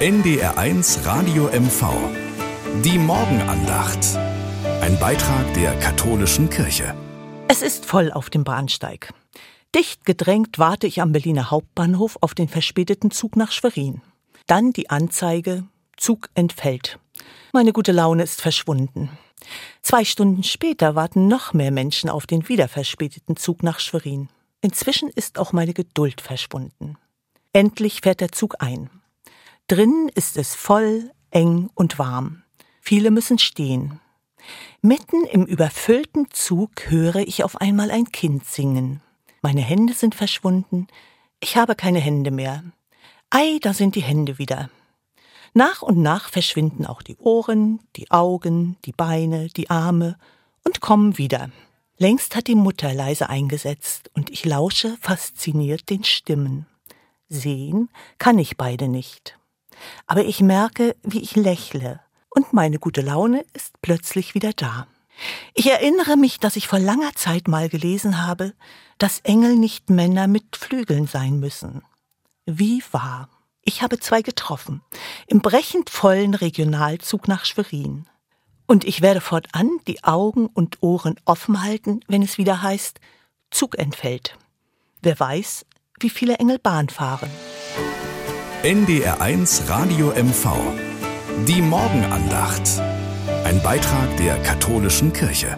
NDR1 Radio MV. Die Morgenandacht. Ein Beitrag der katholischen Kirche. Es ist voll auf dem Bahnsteig. Dicht gedrängt warte ich am Berliner Hauptbahnhof auf den verspäteten Zug nach Schwerin. Dann die Anzeige, Zug entfällt. Meine gute Laune ist verschwunden. Zwei Stunden später warten noch mehr Menschen auf den wieder verspäteten Zug nach Schwerin. Inzwischen ist auch meine Geduld verschwunden. Endlich fährt der Zug ein. Drinnen ist es voll, eng und warm. Viele müssen stehen. Mitten im überfüllten Zug höre ich auf einmal ein Kind singen. Meine Hände sind verschwunden. Ich habe keine Hände mehr. Ei, da sind die Hände wieder. Nach und nach verschwinden auch die Ohren, die Augen, die Beine, die Arme und kommen wieder. Längst hat die Mutter leise eingesetzt und ich lausche fasziniert den Stimmen. Sehen kann ich beide nicht aber ich merke, wie ich lächle, und meine gute Laune ist plötzlich wieder da. Ich erinnere mich, dass ich vor langer Zeit mal gelesen habe, dass Engel nicht Männer mit Flügeln sein müssen. Wie wahr. Ich habe zwei getroffen, im brechend vollen Regionalzug nach Schwerin. Und ich werde fortan die Augen und Ohren offen halten, wenn es wieder heißt, Zug entfällt. Wer weiß, wie viele Engel Bahn fahren. NDR1 Radio MV. Die Morgenandacht. Ein Beitrag der katholischen Kirche.